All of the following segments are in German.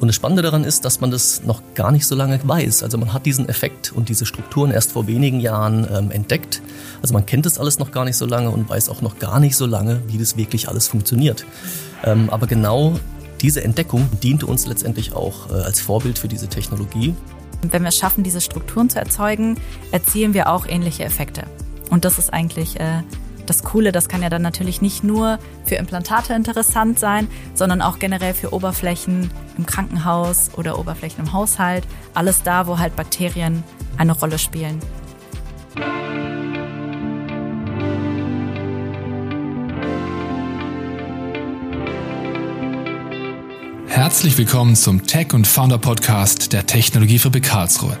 Und das Spannende daran ist, dass man das noch gar nicht so lange weiß. Also man hat diesen Effekt und diese Strukturen erst vor wenigen Jahren ähm, entdeckt. Also man kennt das alles noch gar nicht so lange und weiß auch noch gar nicht so lange, wie das wirklich alles funktioniert. Ähm, aber genau diese Entdeckung diente uns letztendlich auch äh, als Vorbild für diese Technologie. Wenn wir es schaffen, diese Strukturen zu erzeugen, erzielen wir auch ähnliche Effekte. Und das ist eigentlich äh, das Coole, das kann ja dann natürlich nicht nur für Implantate interessant sein, sondern auch generell für Oberflächen im Krankenhaus oder Oberflächen im Haushalt. Alles da, wo halt Bakterien eine Rolle spielen. Herzlich willkommen zum Tech und Founder Podcast der Technologiefabrik Karlsruhe,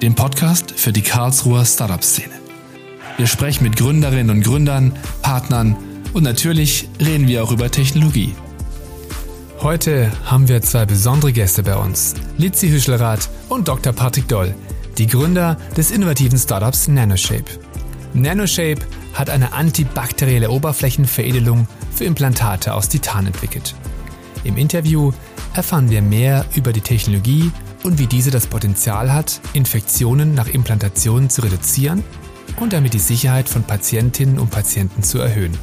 dem Podcast für die Karlsruher Startup-Szene. Wir sprechen mit Gründerinnen und Gründern, Partnern und natürlich reden wir auch über Technologie. Heute haben wir zwei besondere Gäste bei uns, Litzi Hüschelrath und Dr. Patrick Doll, die Gründer des innovativen Startups Nanoshape. Nanoshape hat eine antibakterielle Oberflächenveredelung für Implantate aus Titan entwickelt. Im Interview erfahren wir mehr über die Technologie und wie diese das Potenzial hat, Infektionen nach Implantationen zu reduzieren und damit die Sicherheit von Patientinnen und Patienten zu erhöhen.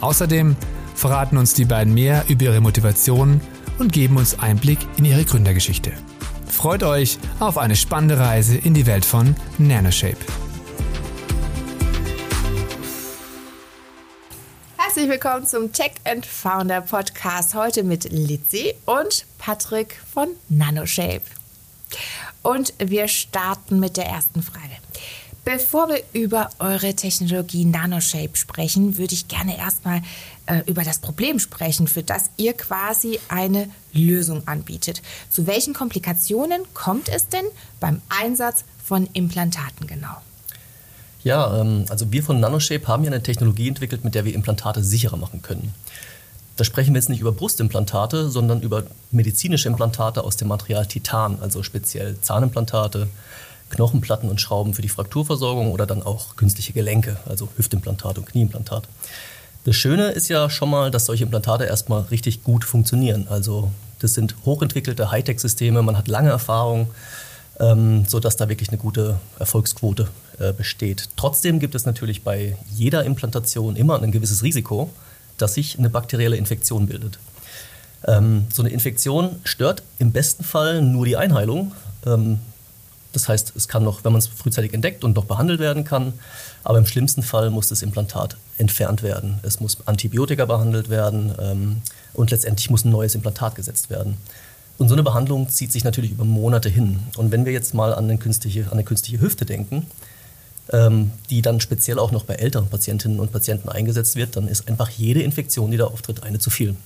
Außerdem verraten uns die beiden mehr über ihre Motivation und geben uns Einblick in ihre Gründergeschichte. Freut euch auf eine spannende Reise in die Welt von Nanoshape. Herzlich willkommen zum Tech and Founder Podcast. Heute mit Litzi und Patrick von Nanoshape. Und wir starten mit der ersten Frage. Bevor wir über eure Technologie Nanoshape sprechen, würde ich gerne erstmal äh, über das Problem sprechen, für das ihr quasi eine Lösung anbietet. Zu welchen Komplikationen kommt es denn beim Einsatz von Implantaten genau? Ja, ähm, also wir von Nanoshape haben ja eine Technologie entwickelt, mit der wir Implantate sicherer machen können. Da sprechen wir jetzt nicht über Brustimplantate, sondern über medizinische Implantate aus dem Material Titan, also speziell Zahnimplantate, Knochenplatten und Schrauben für die Frakturversorgung oder dann auch künstliche Gelenke, also Hüftimplantat und Knieimplantat. Das Schöne ist ja schon mal, dass solche Implantate erstmal richtig gut funktionieren. Also das sind hochentwickelte Hightech-Systeme, man hat lange Erfahrung, ähm, sodass da wirklich eine gute Erfolgsquote äh, besteht. Trotzdem gibt es natürlich bei jeder Implantation immer ein gewisses Risiko, dass sich eine bakterielle Infektion bildet. Ähm, so eine Infektion stört im besten Fall nur die Einheilung. Ähm, das heißt, es kann noch, wenn man es frühzeitig entdeckt und noch behandelt werden kann, aber im schlimmsten Fall muss das Implantat entfernt werden. Es muss Antibiotika behandelt werden ähm, und letztendlich muss ein neues Implantat gesetzt werden. Und so eine Behandlung zieht sich natürlich über Monate hin. Und wenn wir jetzt mal an künstliche, an eine künstliche Hüfte denken, ähm, die dann speziell auch noch bei älteren Patientinnen und Patienten eingesetzt wird, dann ist einfach jede Infektion, die da auftritt, eine zu viel.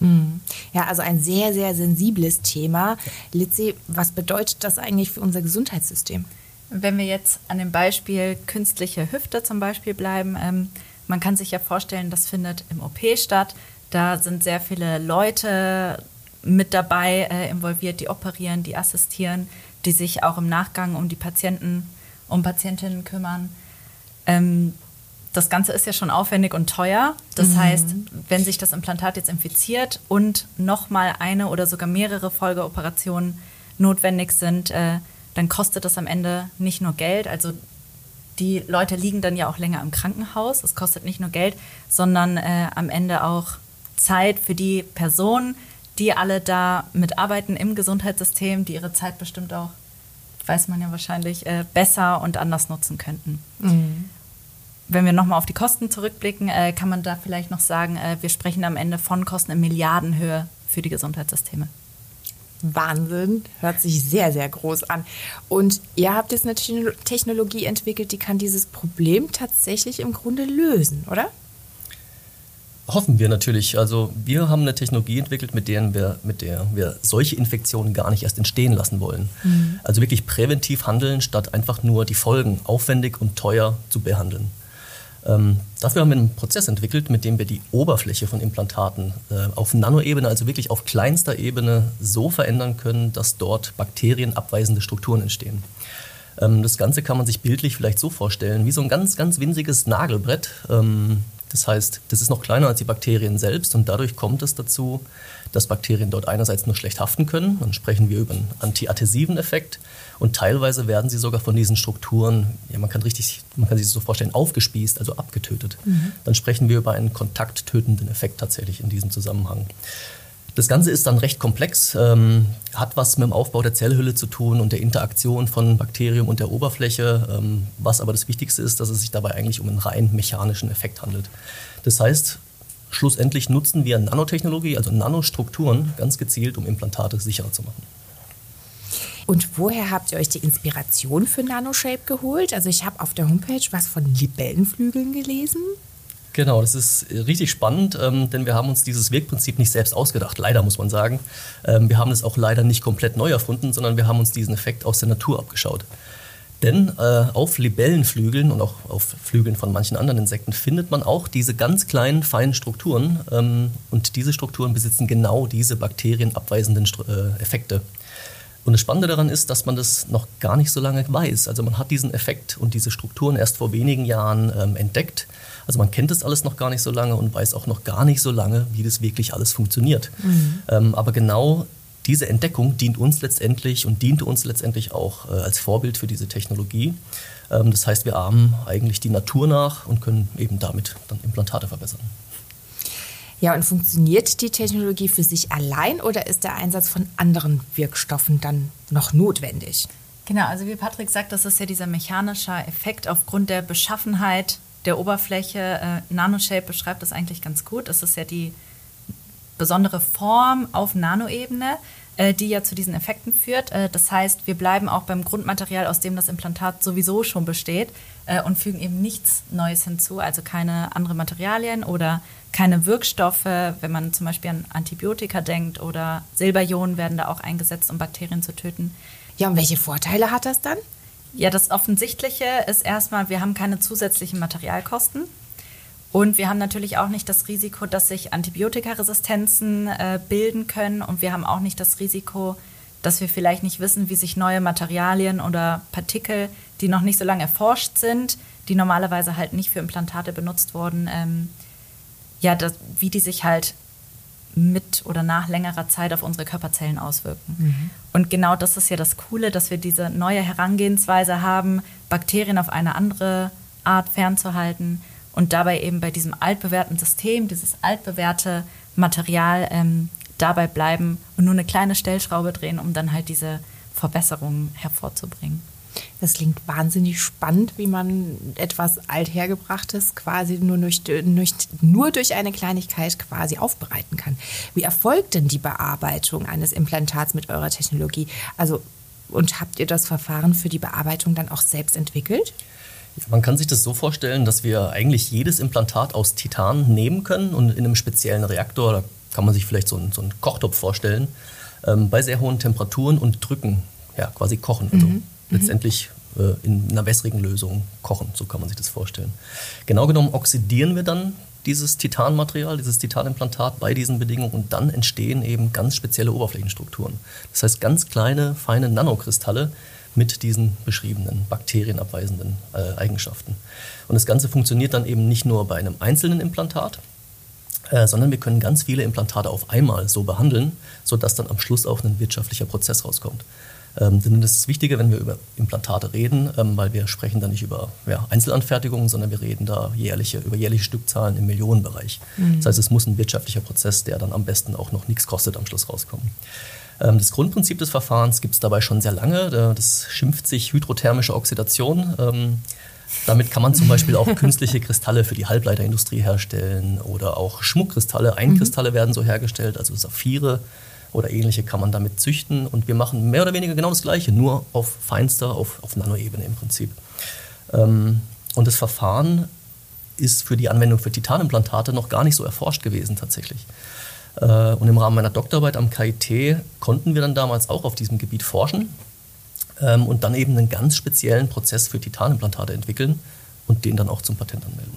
Mhm. Ja, also ein sehr, sehr sensibles Thema. Litzi, was bedeutet das eigentlich für unser Gesundheitssystem? Wenn wir jetzt an dem Beispiel künstliche Hüfte zum Beispiel bleiben, ähm, man kann sich ja vorstellen, das findet im OP statt. Da sind sehr viele Leute mit dabei äh, involviert, die operieren, die assistieren, die sich auch im Nachgang um die Patienten, um Patientinnen kümmern. Ähm, das Ganze ist ja schon aufwendig und teuer. Das mhm. heißt, wenn sich das Implantat jetzt infiziert und nochmal eine oder sogar mehrere Folgeoperationen notwendig sind, äh, dann kostet das am Ende nicht nur Geld. Also die Leute liegen dann ja auch länger im Krankenhaus. Es kostet nicht nur Geld, sondern äh, am Ende auch Zeit für die Personen, die alle da mitarbeiten im Gesundheitssystem, die ihre Zeit bestimmt auch, weiß man ja wahrscheinlich, äh, besser und anders nutzen könnten. Mhm wenn wir nochmal auf die Kosten zurückblicken, äh, kann man da vielleicht noch sagen, äh, wir sprechen am Ende von Kosten in Milliardenhöhe für die Gesundheitssysteme. Wahnsinn, hört sich sehr, sehr groß an. Und ihr habt jetzt eine Technologie entwickelt, die kann dieses Problem tatsächlich im Grunde lösen, oder? Hoffen wir natürlich. Also wir haben eine Technologie entwickelt, mit der wir, mit der wir solche Infektionen gar nicht erst entstehen lassen wollen. Mhm. Also wirklich präventiv handeln, statt einfach nur die Folgen aufwendig und teuer zu behandeln. Ähm, dafür haben wir einen Prozess entwickelt, mit dem wir die Oberfläche von Implantaten äh, auf Nanoebene, also wirklich auf kleinster Ebene, so verändern können, dass dort bakterienabweisende Strukturen entstehen. Ähm, das Ganze kann man sich bildlich vielleicht so vorstellen, wie so ein ganz, ganz winziges Nagelbrett. Ähm, Das heißt, das ist noch kleiner als die Bakterien selbst und dadurch kommt es dazu, dass Bakterien dort einerseits nur schlecht haften können, dann sprechen wir über einen antiadhäsiven Effekt und teilweise werden sie sogar von diesen Strukturen, ja, man kann richtig, man kann sich das so vorstellen, aufgespießt, also abgetötet. Mhm. Dann sprechen wir über einen kontakttötenden Effekt tatsächlich in diesem Zusammenhang. Das Ganze ist dann recht komplex, ähm, hat was mit dem Aufbau der Zellhülle zu tun und der Interaktion von Bakterium und der Oberfläche. Ähm, was aber das Wichtigste ist, dass es sich dabei eigentlich um einen rein mechanischen Effekt handelt. Das heißt, schlussendlich nutzen wir Nanotechnologie, also Nanostrukturen, ganz gezielt, um Implantate sicherer zu machen. Und woher habt ihr euch die Inspiration für NanoShape geholt? Also ich habe auf der Homepage was von Libellenflügeln gelesen. Genau, das ist richtig spannend, ähm, denn wir haben uns dieses Wirkprinzip nicht selbst ausgedacht, leider muss man sagen. Ähm, wir haben es auch leider nicht komplett neu erfunden, sondern wir haben uns diesen Effekt aus der Natur abgeschaut. Denn äh, auf Libellenflügeln und auch auf Flügeln von manchen anderen Insekten findet man auch diese ganz kleinen, feinen Strukturen. Ähm, und diese Strukturen besitzen genau diese bakterienabweisenden äh, Effekte. Und das Spannende daran ist, dass man das noch gar nicht so lange weiß. Also man hat diesen Effekt und diese Strukturen erst vor wenigen Jahren ähm, entdeckt. Also man kennt das alles noch gar nicht so lange und weiß auch noch gar nicht so lange, wie das wirklich alles funktioniert. Mhm. Ähm, aber genau diese Entdeckung dient uns letztendlich und diente uns letztendlich auch äh, als Vorbild für diese Technologie. Ähm, das heißt, wir ahmen eigentlich die Natur nach und können eben damit dann Implantate verbessern. Ja, und funktioniert die Technologie für sich allein oder ist der Einsatz von anderen Wirkstoffen dann noch notwendig? Genau, also wie Patrick sagt, das ist ja dieser mechanische Effekt aufgrund der Beschaffenheit der Oberfläche. Äh, NanoShape beschreibt das eigentlich ganz gut. Das ist ja die besondere Form auf Nanoebene, äh, die ja zu diesen Effekten führt. Äh, das heißt, wir bleiben auch beim Grundmaterial, aus dem das Implantat sowieso schon besteht äh, und fügen eben nichts Neues hinzu, also keine anderen Materialien oder keine Wirkstoffe, wenn man zum Beispiel an Antibiotika denkt oder Silberionen werden da auch eingesetzt, um Bakterien zu töten. Ja, und welche Vorteile hat das dann? Ja, das Offensichtliche ist erstmal, wir haben keine zusätzlichen Materialkosten. Und wir haben natürlich auch nicht das Risiko, dass sich Antibiotikaresistenzen äh, bilden können. Und wir haben auch nicht das Risiko, dass wir vielleicht nicht wissen, wie sich neue Materialien oder Partikel, die noch nicht so lange erforscht sind, die normalerweise halt nicht für Implantate benutzt wurden, ähm, ja, das, wie die sich halt mit oder nach längerer Zeit auf unsere Körperzellen auswirken. Mhm. Und genau das ist ja das Coole, dass wir diese neue Herangehensweise haben, Bakterien auf eine andere Art fernzuhalten und dabei eben bei diesem altbewährten System, dieses altbewährte Material ähm, dabei bleiben und nur eine kleine Stellschraube drehen, um dann halt diese Verbesserungen hervorzubringen. Das klingt wahnsinnig spannend, wie man etwas Althergebrachtes quasi nur durch, nur durch eine Kleinigkeit quasi aufbereiten kann. Wie erfolgt denn die Bearbeitung eines Implantats mit eurer Technologie? Also, und habt ihr das Verfahren für die Bearbeitung dann auch selbst entwickelt? Man kann sich das so vorstellen, dass wir eigentlich jedes Implantat aus Titan nehmen können und in einem speziellen Reaktor, da kann man sich vielleicht so einen, so einen Kochtopf vorstellen, ähm, bei sehr hohen Temperaturen und drücken, ja, quasi kochen. Also mhm. Letztendlich äh, in einer wässrigen Lösung kochen, so kann man sich das vorstellen. Genau genommen oxidieren wir dann dieses Titanmaterial, dieses Titanimplantat bei diesen Bedingungen und dann entstehen eben ganz spezielle Oberflächenstrukturen. Das heißt ganz kleine, feine Nanokristalle mit diesen beschriebenen bakterienabweisenden äh, Eigenschaften. Und das Ganze funktioniert dann eben nicht nur bei einem einzelnen Implantat, äh, sondern wir können ganz viele Implantate auf einmal so behandeln, sodass dann am Schluss auch ein wirtschaftlicher Prozess rauskommt. Ähm, denn das ist wichtiger, wenn wir über Implantate reden, ähm, weil wir sprechen da nicht über ja, Einzelanfertigungen, sondern wir reden da jährliche, über jährliche Stückzahlen im Millionenbereich. Mhm. Das heißt, es muss ein wirtschaftlicher Prozess, der dann am besten auch noch nichts kostet, am Schluss rauskommen. Ähm, das Grundprinzip des Verfahrens gibt es dabei schon sehr lange. Das schimpft sich hydrothermische Oxidation. Ähm, damit kann man zum Beispiel auch künstliche Kristalle für die Halbleiterindustrie herstellen oder auch Schmuckkristalle. Einkristalle mhm. werden so hergestellt, also Saphire oder ähnliche kann man damit züchten. Und wir machen mehr oder weniger genau das Gleiche, nur auf feinster, auf, auf Nanoebene im Prinzip. Ähm, und das Verfahren ist für die Anwendung für Titanimplantate noch gar nicht so erforscht gewesen tatsächlich. Äh, und im Rahmen meiner Doktorarbeit am KIT konnten wir dann damals auch auf diesem Gebiet forschen ähm, und dann eben einen ganz speziellen Prozess für Titanimplantate entwickeln und den dann auch zum Patent anmelden.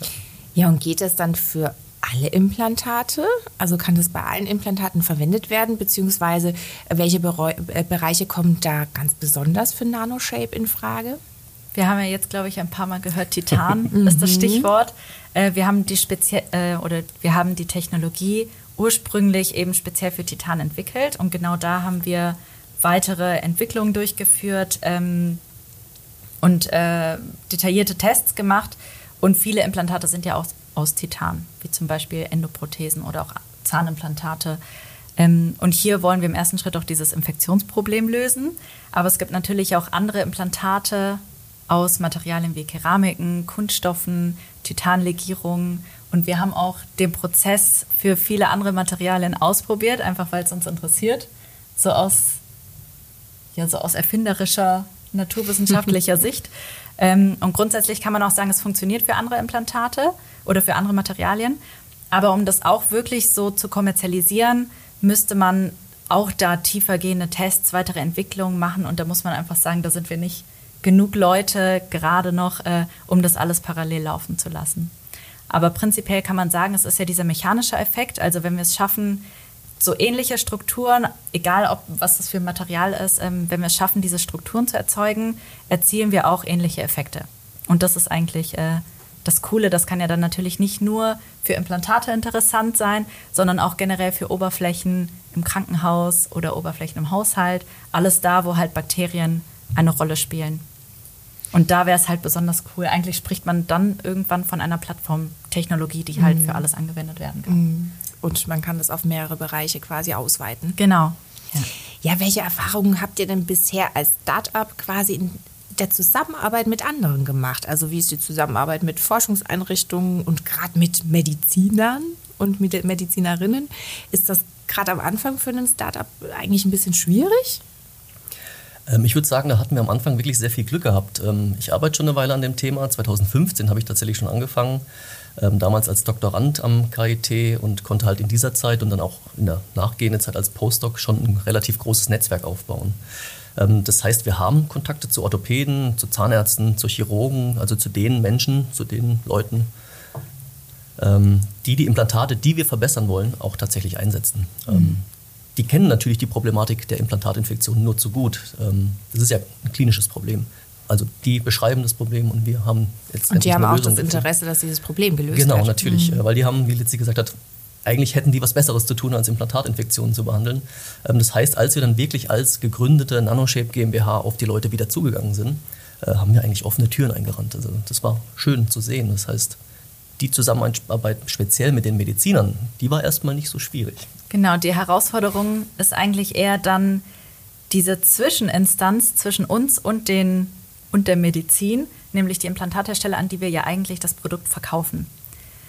Ja, ja und geht es dann für alle Implantate? Also kann das bei allen Implantaten verwendet werden? Beziehungsweise welche Bereu äh, Bereiche kommen da ganz besonders für NanoShape in Frage? Wir haben ja jetzt, glaube ich, ein paar Mal gehört, Titan ist das Stichwort. Äh, wir haben die speziell äh, oder wir haben die Technologie ursprünglich eben speziell für Titan entwickelt und genau da haben wir weitere Entwicklungen durchgeführt ähm, und äh, detaillierte Tests gemacht. Und viele Implantate sind ja auch aus Titan, wie zum Beispiel Endoprothesen oder auch Zahnimplantate. Ähm, und hier wollen wir im ersten Schritt auch dieses Infektionsproblem lösen. Aber es gibt natürlich auch andere Implantate aus Materialien wie Keramiken, Kunststoffen, Titanlegierungen. Und wir haben auch den Prozess für viele andere Materialien ausprobiert, einfach weil es uns interessiert. So aus, ja, so aus erfinderischer, naturwissenschaftlicher Sicht. Ähm, und grundsätzlich kann man auch sagen, es funktioniert für andere Implantate oder für andere Materialien. Aber um das auch wirklich so zu kommerzialisieren, müsste man auch da tiefergehende Tests, weitere Entwicklungen machen. Und da muss man einfach sagen, da sind wir nicht genug Leute gerade noch, äh, um das alles parallel laufen zu lassen. Aber prinzipiell kann man sagen, es ist ja dieser mechanische Effekt. Also wenn wir es schaffen, so ähnliche Strukturen, egal ob was das für ein Material ist, ähm, wenn wir es schaffen, diese Strukturen zu erzeugen, erzielen wir auch ähnliche Effekte. Und das ist eigentlich äh, das Coole. Das kann ja dann natürlich nicht nur für Implantate interessant sein, sondern auch generell für Oberflächen im Krankenhaus oder Oberflächen im Haushalt. Alles da, wo halt Bakterien eine Rolle spielen. Und da wäre es halt besonders cool. Eigentlich spricht man dann irgendwann von einer Plattformtechnologie, die halt mhm. für alles angewendet werden kann. Mhm. Und man kann das auf mehrere Bereiche quasi ausweiten. Genau. Ja. ja, welche Erfahrungen habt ihr denn bisher als Startup quasi in der Zusammenarbeit mit anderen gemacht? Also wie ist die Zusammenarbeit mit Forschungseinrichtungen und gerade mit Medizinern und mit Medizinerinnen? Ist das gerade am Anfang für ein Startup eigentlich ein bisschen schwierig? Ähm, ich würde sagen, da hatten wir am Anfang wirklich sehr viel Glück gehabt. Ähm, ich arbeite schon eine Weile an dem Thema. 2015 habe ich tatsächlich schon angefangen. Ähm, damals als Doktorand am KIT und konnte halt in dieser Zeit und dann auch in der nachgehenden Zeit als Postdoc schon ein relativ großes Netzwerk aufbauen. Das heißt, wir haben Kontakte zu Orthopäden, zu Zahnärzten, zu Chirurgen, also zu den Menschen, zu den Leuten, die die Implantate, die wir verbessern wollen, auch tatsächlich einsetzen. Mhm die kennen natürlich die Problematik der Implantatinfektion nur zu gut. Ähm, das ist ja ein klinisches Problem. Also die beschreiben das Problem und wir haben jetzt Und die haben auch das Interesse, dass dieses Problem gelöst genau, wird. Genau, natürlich. Mhm. Weil die haben, wie Litzi gesagt hat, eigentlich hätten die was Besseres zu tun, als Implantatinfektionen zu behandeln. Ähm, das heißt, als wir dann wirklich als gegründete Nanoshape GmbH auf die Leute wieder zugegangen sind, äh, haben wir eigentlich offene Türen eingerannt. Also das war schön zu sehen. Das heißt, die Zusammenarbeit speziell mit den Medizinern, die war erstmal nicht so schwierig. Genau, die Herausforderung ist eigentlich eher dann diese Zwischeninstanz zwischen uns und, den, und der Medizin, nämlich die Implantathersteller, an die wir ja eigentlich das Produkt verkaufen.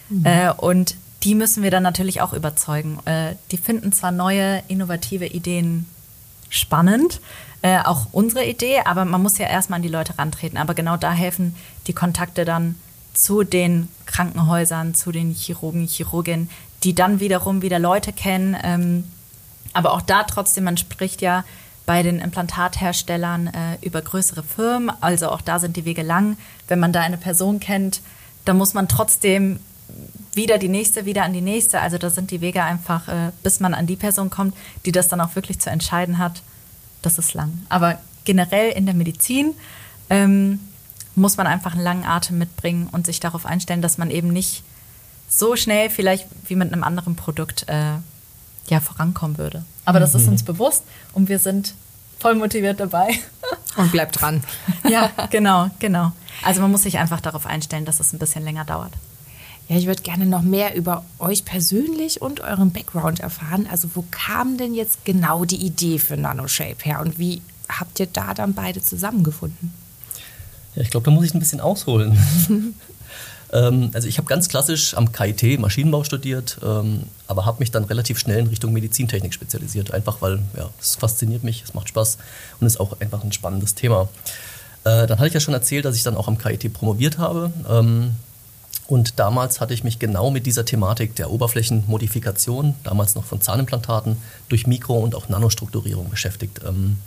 Mhm. Äh, und die müssen wir dann natürlich auch überzeugen. Äh, die finden zwar neue, innovative Ideen spannend, äh, auch unsere Idee, aber man muss ja erstmal an die Leute rantreten. Aber genau da helfen die Kontakte dann zu den Krankenhäusern, zu den Chirurgen, Chirurginnen, die dann wiederum wieder Leute kennen. Ähm, aber auch da trotzdem, man spricht ja bei den Implantatherstellern äh, über größere Firmen, also auch da sind die Wege lang. Wenn man da eine Person kennt, dann muss man trotzdem wieder die nächste, wieder an die nächste. Also da sind die Wege einfach, äh, bis man an die Person kommt, die das dann auch wirklich zu entscheiden hat, das ist lang. Aber generell in der Medizin ähm, muss man einfach einen langen Atem mitbringen und sich darauf einstellen, dass man eben nicht so schnell vielleicht wie mit einem anderen Produkt äh, ja, vorankommen würde. Aber das ist mhm. uns bewusst und wir sind voll motiviert dabei. Und bleibt dran. ja, genau, genau. Also man muss sich einfach darauf einstellen, dass es ein bisschen länger dauert. Ja, ich würde gerne noch mehr über euch persönlich und euren Background erfahren. Also wo kam denn jetzt genau die Idee für NanoShape her und wie habt ihr da dann beide zusammengefunden? Ja, ich glaube, da muss ich ein bisschen ausholen. ähm, also ich habe ganz klassisch am KIT Maschinenbau studiert, ähm, aber habe mich dann relativ schnell in Richtung Medizintechnik spezialisiert. Einfach weil ja, es fasziniert mich, es macht Spaß und ist auch einfach ein spannendes Thema. Äh, dann hatte ich ja schon erzählt, dass ich dann auch am KIT promoviert habe. Ähm, und damals hatte ich mich genau mit dieser Thematik der Oberflächenmodifikation, damals noch von Zahnimplantaten, durch Mikro- und auch Nanostrukturierung beschäftigt. Ähm,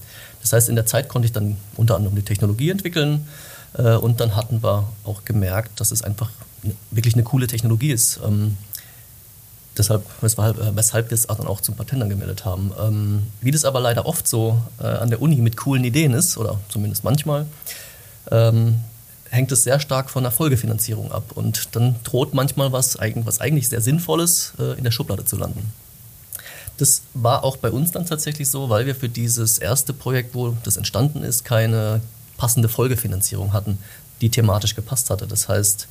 das heißt, in der Zeit konnte ich dann unter anderem die Technologie entwickeln, äh, und dann hatten wir auch gemerkt, dass es einfach wirklich eine coole Technologie ist. Ähm, deshalb, weshalb, äh, weshalb wir es dann auch zum Patent angemeldet haben. Ähm, wie das aber leider oft so äh, an der Uni mit coolen Ideen ist, oder zumindest manchmal, hängt es sehr stark von der Folgefinanzierung ab. Und dann droht manchmal was, was eigentlich sehr Sinnvolles äh, in der Schublade zu landen. Das war auch bei uns dann tatsächlich so, weil wir für dieses erste Projekt, wo das entstanden ist, keine passende Folgefinanzierung hatten, die thematisch gepasst hatte. Das heißt,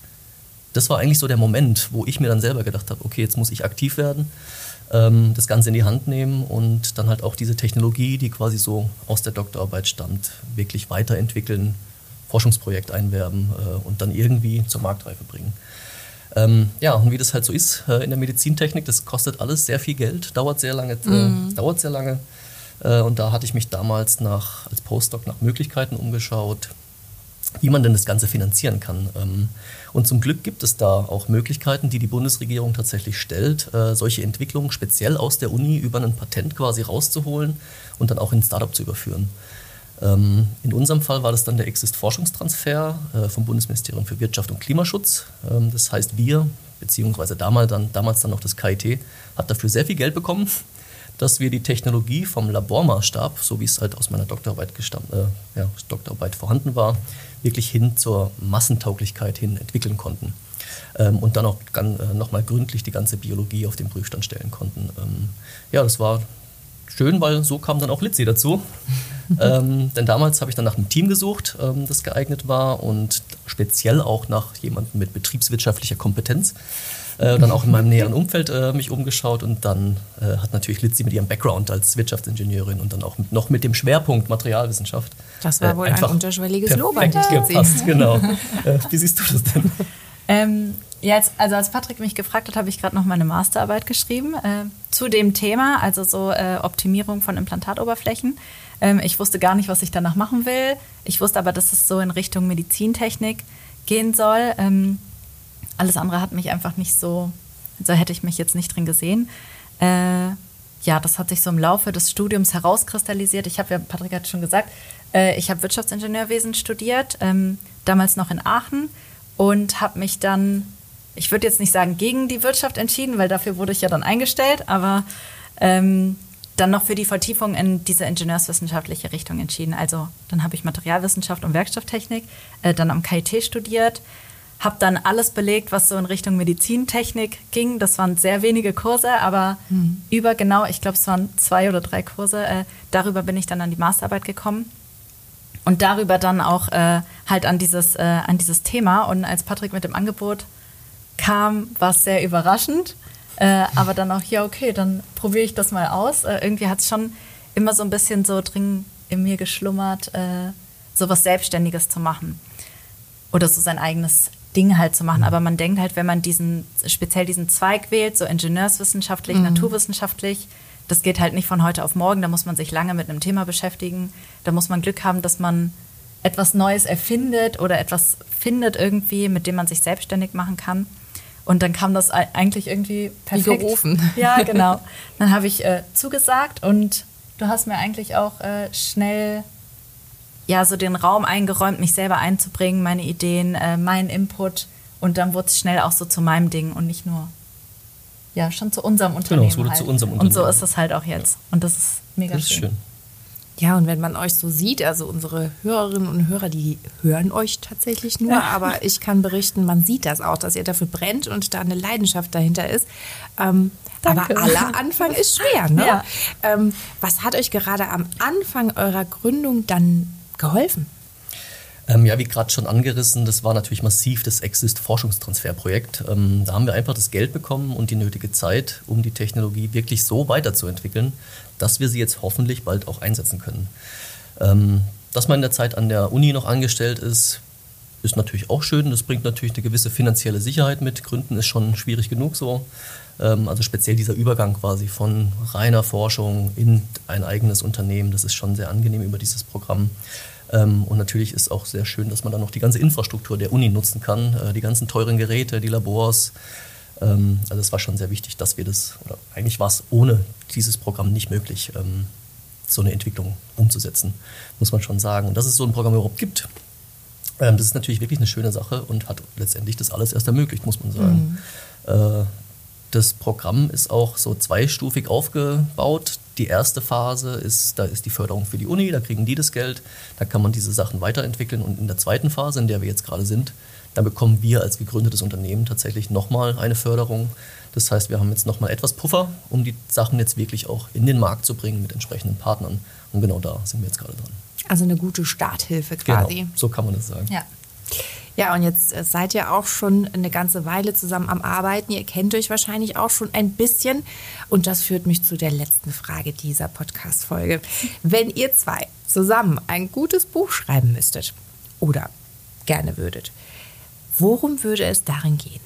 das war eigentlich so der Moment, wo ich mir dann selber gedacht habe, okay, jetzt muss ich aktiv werden, ähm, das Ganze in die Hand nehmen und dann halt auch diese Technologie, die quasi so aus der Doktorarbeit stammt, wirklich weiterentwickeln, Forschungsprojekt einwerben äh, und dann irgendwie zur Marktreife bringen. Ähm, ja, und wie das halt so ist äh, in der Medizintechnik, das kostet alles sehr viel Geld, dauert sehr lange, äh, mhm. dauert sehr lange. Äh, und da hatte ich mich damals nach, als Postdoc nach Möglichkeiten umgeschaut, wie man denn das Ganze finanzieren kann. Ähm, und zum Glück gibt es da auch Möglichkeiten, die die Bundesregierung tatsächlich stellt, äh, solche Entwicklungen speziell aus der Uni über ein Patent quasi rauszuholen und dann auch in ein Startup zu überführen. Ähm, in unserem Fall war das dann der Exist-Forschungstransfer äh, vom Bundesministerium für Wirtschaft und Klimaschutz. Ähm, das heißt, wir, beziehungsweise damals dann, damals dann noch das KIT, hat dafür sehr viel Geld bekommen, dass wir die Technologie vom Labormaßstab, so wie es halt aus meiner Doktorarbeit, gestammt, äh, ja, Doktorarbeit vorhanden war, wirklich hin zur Massentauglichkeit hin entwickeln konnten. Ähm, und dann auch äh, nochmal gründlich die ganze Biologie auf den Prüfstand stellen konnten. Ähm, ja, das war schön, weil so kam dann auch Litzi dazu. ähm, denn damals habe ich dann nach einem Team gesucht, ähm, das geeignet war und speziell auch nach jemandem mit betriebswirtschaftlicher Kompetenz. Äh, dann auch in meinem näheren Umfeld äh, mich umgeschaut und dann äh, hat natürlich Litzi mit ihrem Background als Wirtschaftsingenieurin und dann auch mit, noch mit dem Schwerpunkt Materialwissenschaft. Das war äh, wohl ein unterschwelliges Lob an dich gepasst, genau. Äh, wie siehst du das denn? Ähm, Jetzt, also als Patrick mich gefragt hat, habe ich gerade noch meine Masterarbeit geschrieben äh, zu dem Thema, also so äh, Optimierung von Implantatoberflächen. Ähm, ich wusste gar nicht, was ich danach machen will. Ich wusste aber, dass es so in Richtung Medizintechnik gehen soll. Ähm, alles andere hat mich einfach nicht so, so hätte ich mich jetzt nicht drin gesehen. Äh, ja, das hat sich so im Laufe des Studiums herauskristallisiert. Ich habe ja, Patrick hat schon gesagt, äh, ich habe Wirtschaftsingenieurwesen studiert, ähm, damals noch in Aachen und habe mich dann ich würde jetzt nicht sagen gegen die Wirtschaft entschieden, weil dafür wurde ich ja dann eingestellt, aber ähm, dann noch für die Vertiefung in diese ingenieurswissenschaftliche Richtung entschieden. Also dann habe ich Materialwissenschaft und Werkstofftechnik, äh, dann am KIT studiert, habe dann alles belegt, was so in Richtung Medizintechnik ging. Das waren sehr wenige Kurse, aber mhm. über genau, ich glaube, es waren zwei oder drei Kurse. Äh, darüber bin ich dann an die Masterarbeit gekommen und darüber dann auch äh, halt an dieses, äh, an dieses Thema. Und als Patrick mit dem Angebot kam, war es sehr überraschend. Äh, aber dann auch, ja, okay, dann probiere ich das mal aus. Äh, irgendwie hat es schon immer so ein bisschen so drin in mir geschlummert, äh, so was Selbstständiges zu machen. Oder so sein eigenes Ding halt zu machen. Mhm. Aber man denkt halt, wenn man diesen, speziell diesen Zweig wählt, so ingenieurswissenschaftlich, mhm. naturwissenschaftlich, das geht halt nicht von heute auf morgen. Da muss man sich lange mit einem Thema beschäftigen. Da muss man Glück haben, dass man etwas Neues erfindet oder etwas findet irgendwie, mit dem man sich selbstständig machen kann. Und dann kam das eigentlich irgendwie perfekt. Wie gerufen. Ja, genau. Dann habe ich äh, zugesagt und du hast mir eigentlich auch äh, schnell ja so den Raum eingeräumt, mich selber einzubringen, meine Ideen, äh, meinen Input. Und dann wurde es schnell auch so zu meinem Ding und nicht nur ja schon zu unserem Unternehmen. Genau, es wurde halt. zu unserem Unternehmen. Und so ist es halt auch jetzt. Und das ist mega das ist schön. schön. Ja, und wenn man euch so sieht, also unsere Hörerinnen und Hörer, die hören euch tatsächlich nur, aber ich kann berichten, man sieht das auch, dass ihr dafür brennt und da eine Leidenschaft dahinter ist. Ähm, aber aller Anfang ist schwer, ne? Ja. Ähm, was hat euch gerade am Anfang eurer Gründung dann geholfen? Ähm, ja, wie gerade schon angerissen, das war natürlich massiv das Exist-Forschungstransferprojekt. Ähm, da haben wir einfach das Geld bekommen und die nötige Zeit, um die Technologie wirklich so weiterzuentwickeln, dass wir sie jetzt hoffentlich bald auch einsetzen können. Ähm, dass man in der Zeit an der Uni noch angestellt ist, ist natürlich auch schön. Das bringt natürlich eine gewisse finanzielle Sicherheit mit. Gründen ist schon schwierig genug so. Ähm, also speziell dieser Übergang quasi von reiner Forschung in ein eigenes Unternehmen, das ist schon sehr angenehm über dieses Programm. Ähm, und natürlich ist auch sehr schön, dass man dann noch die ganze Infrastruktur der Uni nutzen kann, äh, die ganzen teuren Geräte, die Labors. Ähm, also es war schon sehr wichtig, dass wir das, oder eigentlich war es ohne dieses Programm nicht möglich, ähm, so eine Entwicklung umzusetzen, muss man schon sagen. Und dass es so ein Programm überhaupt gibt, das ist natürlich wirklich eine schöne Sache und hat letztendlich das alles erst ermöglicht, muss man sagen. Mhm. Äh, das Programm ist auch so zweistufig aufgebaut. Die erste Phase ist, da ist die Förderung für die Uni, da kriegen die das Geld, da kann man diese Sachen weiterentwickeln. Und in der zweiten Phase, in der wir jetzt gerade sind, da bekommen wir als gegründetes Unternehmen tatsächlich nochmal eine Förderung. Das heißt, wir haben jetzt nochmal etwas Puffer, um die Sachen jetzt wirklich auch in den Markt zu bringen mit entsprechenden Partnern. Und genau da sind wir jetzt gerade dran. Also eine gute Starthilfe quasi. Genau, so kann man das sagen. Ja. Ja, und jetzt äh, seid ihr auch schon eine ganze Weile zusammen am Arbeiten. Ihr kennt euch wahrscheinlich auch schon ein bisschen. Und das führt mich zu der letzten Frage dieser Podcast-Folge. Wenn ihr zwei zusammen ein gutes Buch schreiben müsstet oder gerne würdet, worum würde es darin gehen?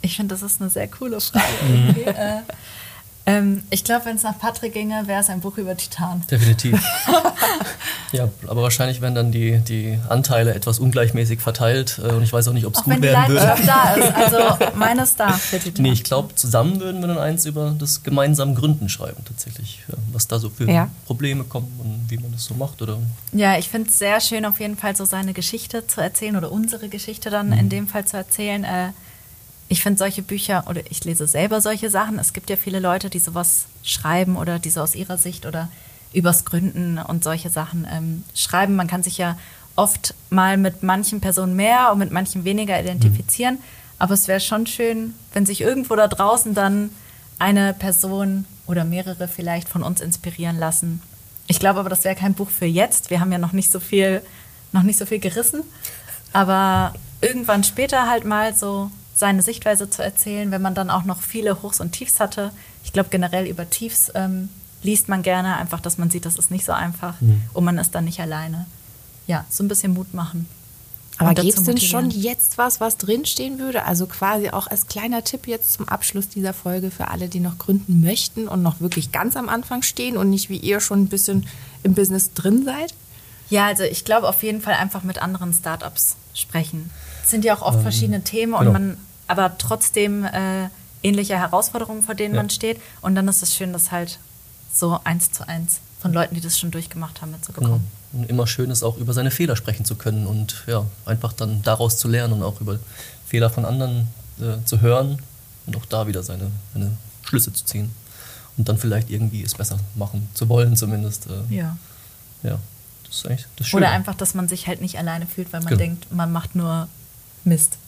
Ich finde, das ist eine sehr coole Frage. irgendwie. äh, ähm, ich glaube, wenn es nach Patrick ginge, wäre es ein Buch über Titan. Definitiv. ja, aber wahrscheinlich werden dann die, die Anteile etwas ungleichmäßig verteilt äh, und ich weiß auch nicht, ob es Auch gut wenn die werden würde. Leidenschaft da ist. Also meine ist da für Titan. Nee, ich glaube, zusammen würden wir dann eins über das gemeinsame Gründen schreiben, tatsächlich. Ja, was da so für Ja. Probleme kommen und wie man das so macht. Oder Ja, ich finde es sehr schön, auf jeden Fall so seine Geschichte zu erzählen oder unsere Geschichte dann Mhm. in dem Fall zu erzählen. Äh, ich finde solche Bücher oder ich lese selber solche Sachen. Es gibt ja viele Leute, die sowas schreiben oder die so aus ihrer Sicht oder übers Gründen und solche Sachen ähm, schreiben. Man kann sich ja oft mal mit manchen Personen mehr und mit manchen weniger identifizieren. Aber es wäre schon schön, wenn sich irgendwo da draußen dann eine Person oder mehrere vielleicht von uns inspirieren lassen. Ich glaube aber, das wäre kein Buch für jetzt. Wir haben ja noch nicht so viel, noch nicht so viel gerissen. Aber irgendwann später halt mal so seine Sichtweise zu erzählen, wenn man dann auch noch viele Hochs und Tiefs hatte. Ich glaube generell über Tiefs ähm, liest man gerne, einfach, dass man sieht, das ist nicht so einfach und man ist dann nicht alleine. Ja, so ein bisschen Mut machen. Aber gibt es denn schon jetzt was, was drinstehen würde? Also quasi auch als kleiner Tipp jetzt zum Abschluss dieser Folge für alle, die noch gründen möchten und noch wirklich ganz am Anfang stehen und nicht wie ihr schon ein bisschen im Business drin seid? Ja, also ich glaube auf jeden Fall einfach mit anderen Startups sprechen. Sind ja auch oft Ähm, verschiedene Themen genau. und man aber trotzdem äh, ähnliche Herausforderungen, vor denen Ja. man steht. Und dann ist es schön, das halt so eins zu eins von Leuten, die das schon durchgemacht haben, mitzubekommen. Genau. Und immer schön ist auch über seine Fehler sprechen zu können und ja, einfach dann daraus zu lernen und auch über Fehler von anderen äh, zu hören und auch da wieder seine, seine Schlüsse zu ziehen. Und dann vielleicht irgendwie es besser machen zu wollen, zumindest. Äh, Ja. ja, das ist eigentlich das Schöne. Oder einfach, dass man sich halt nicht alleine fühlt, weil man Genau. denkt, man macht nur Mist.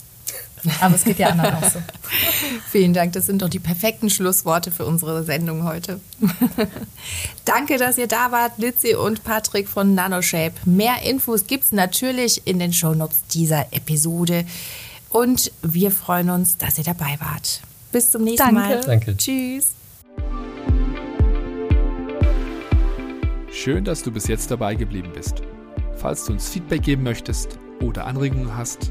Aber es geht ja anderen auch so. Vielen Dank, das sind doch die perfekten Schlussworte für unsere Sendung heute. Danke, dass ihr da wart, Lizzie und Patrick von NanoShape. Mehr Infos gibt es natürlich in den Shownotes dieser Episode. Und wir freuen uns, dass ihr dabei wart. Bis zum nächsten Danke. Mal. Danke. Tschüss. Schön, dass du bis jetzt dabei geblieben bist. Falls du uns Feedback geben möchtest oder Anregungen hast,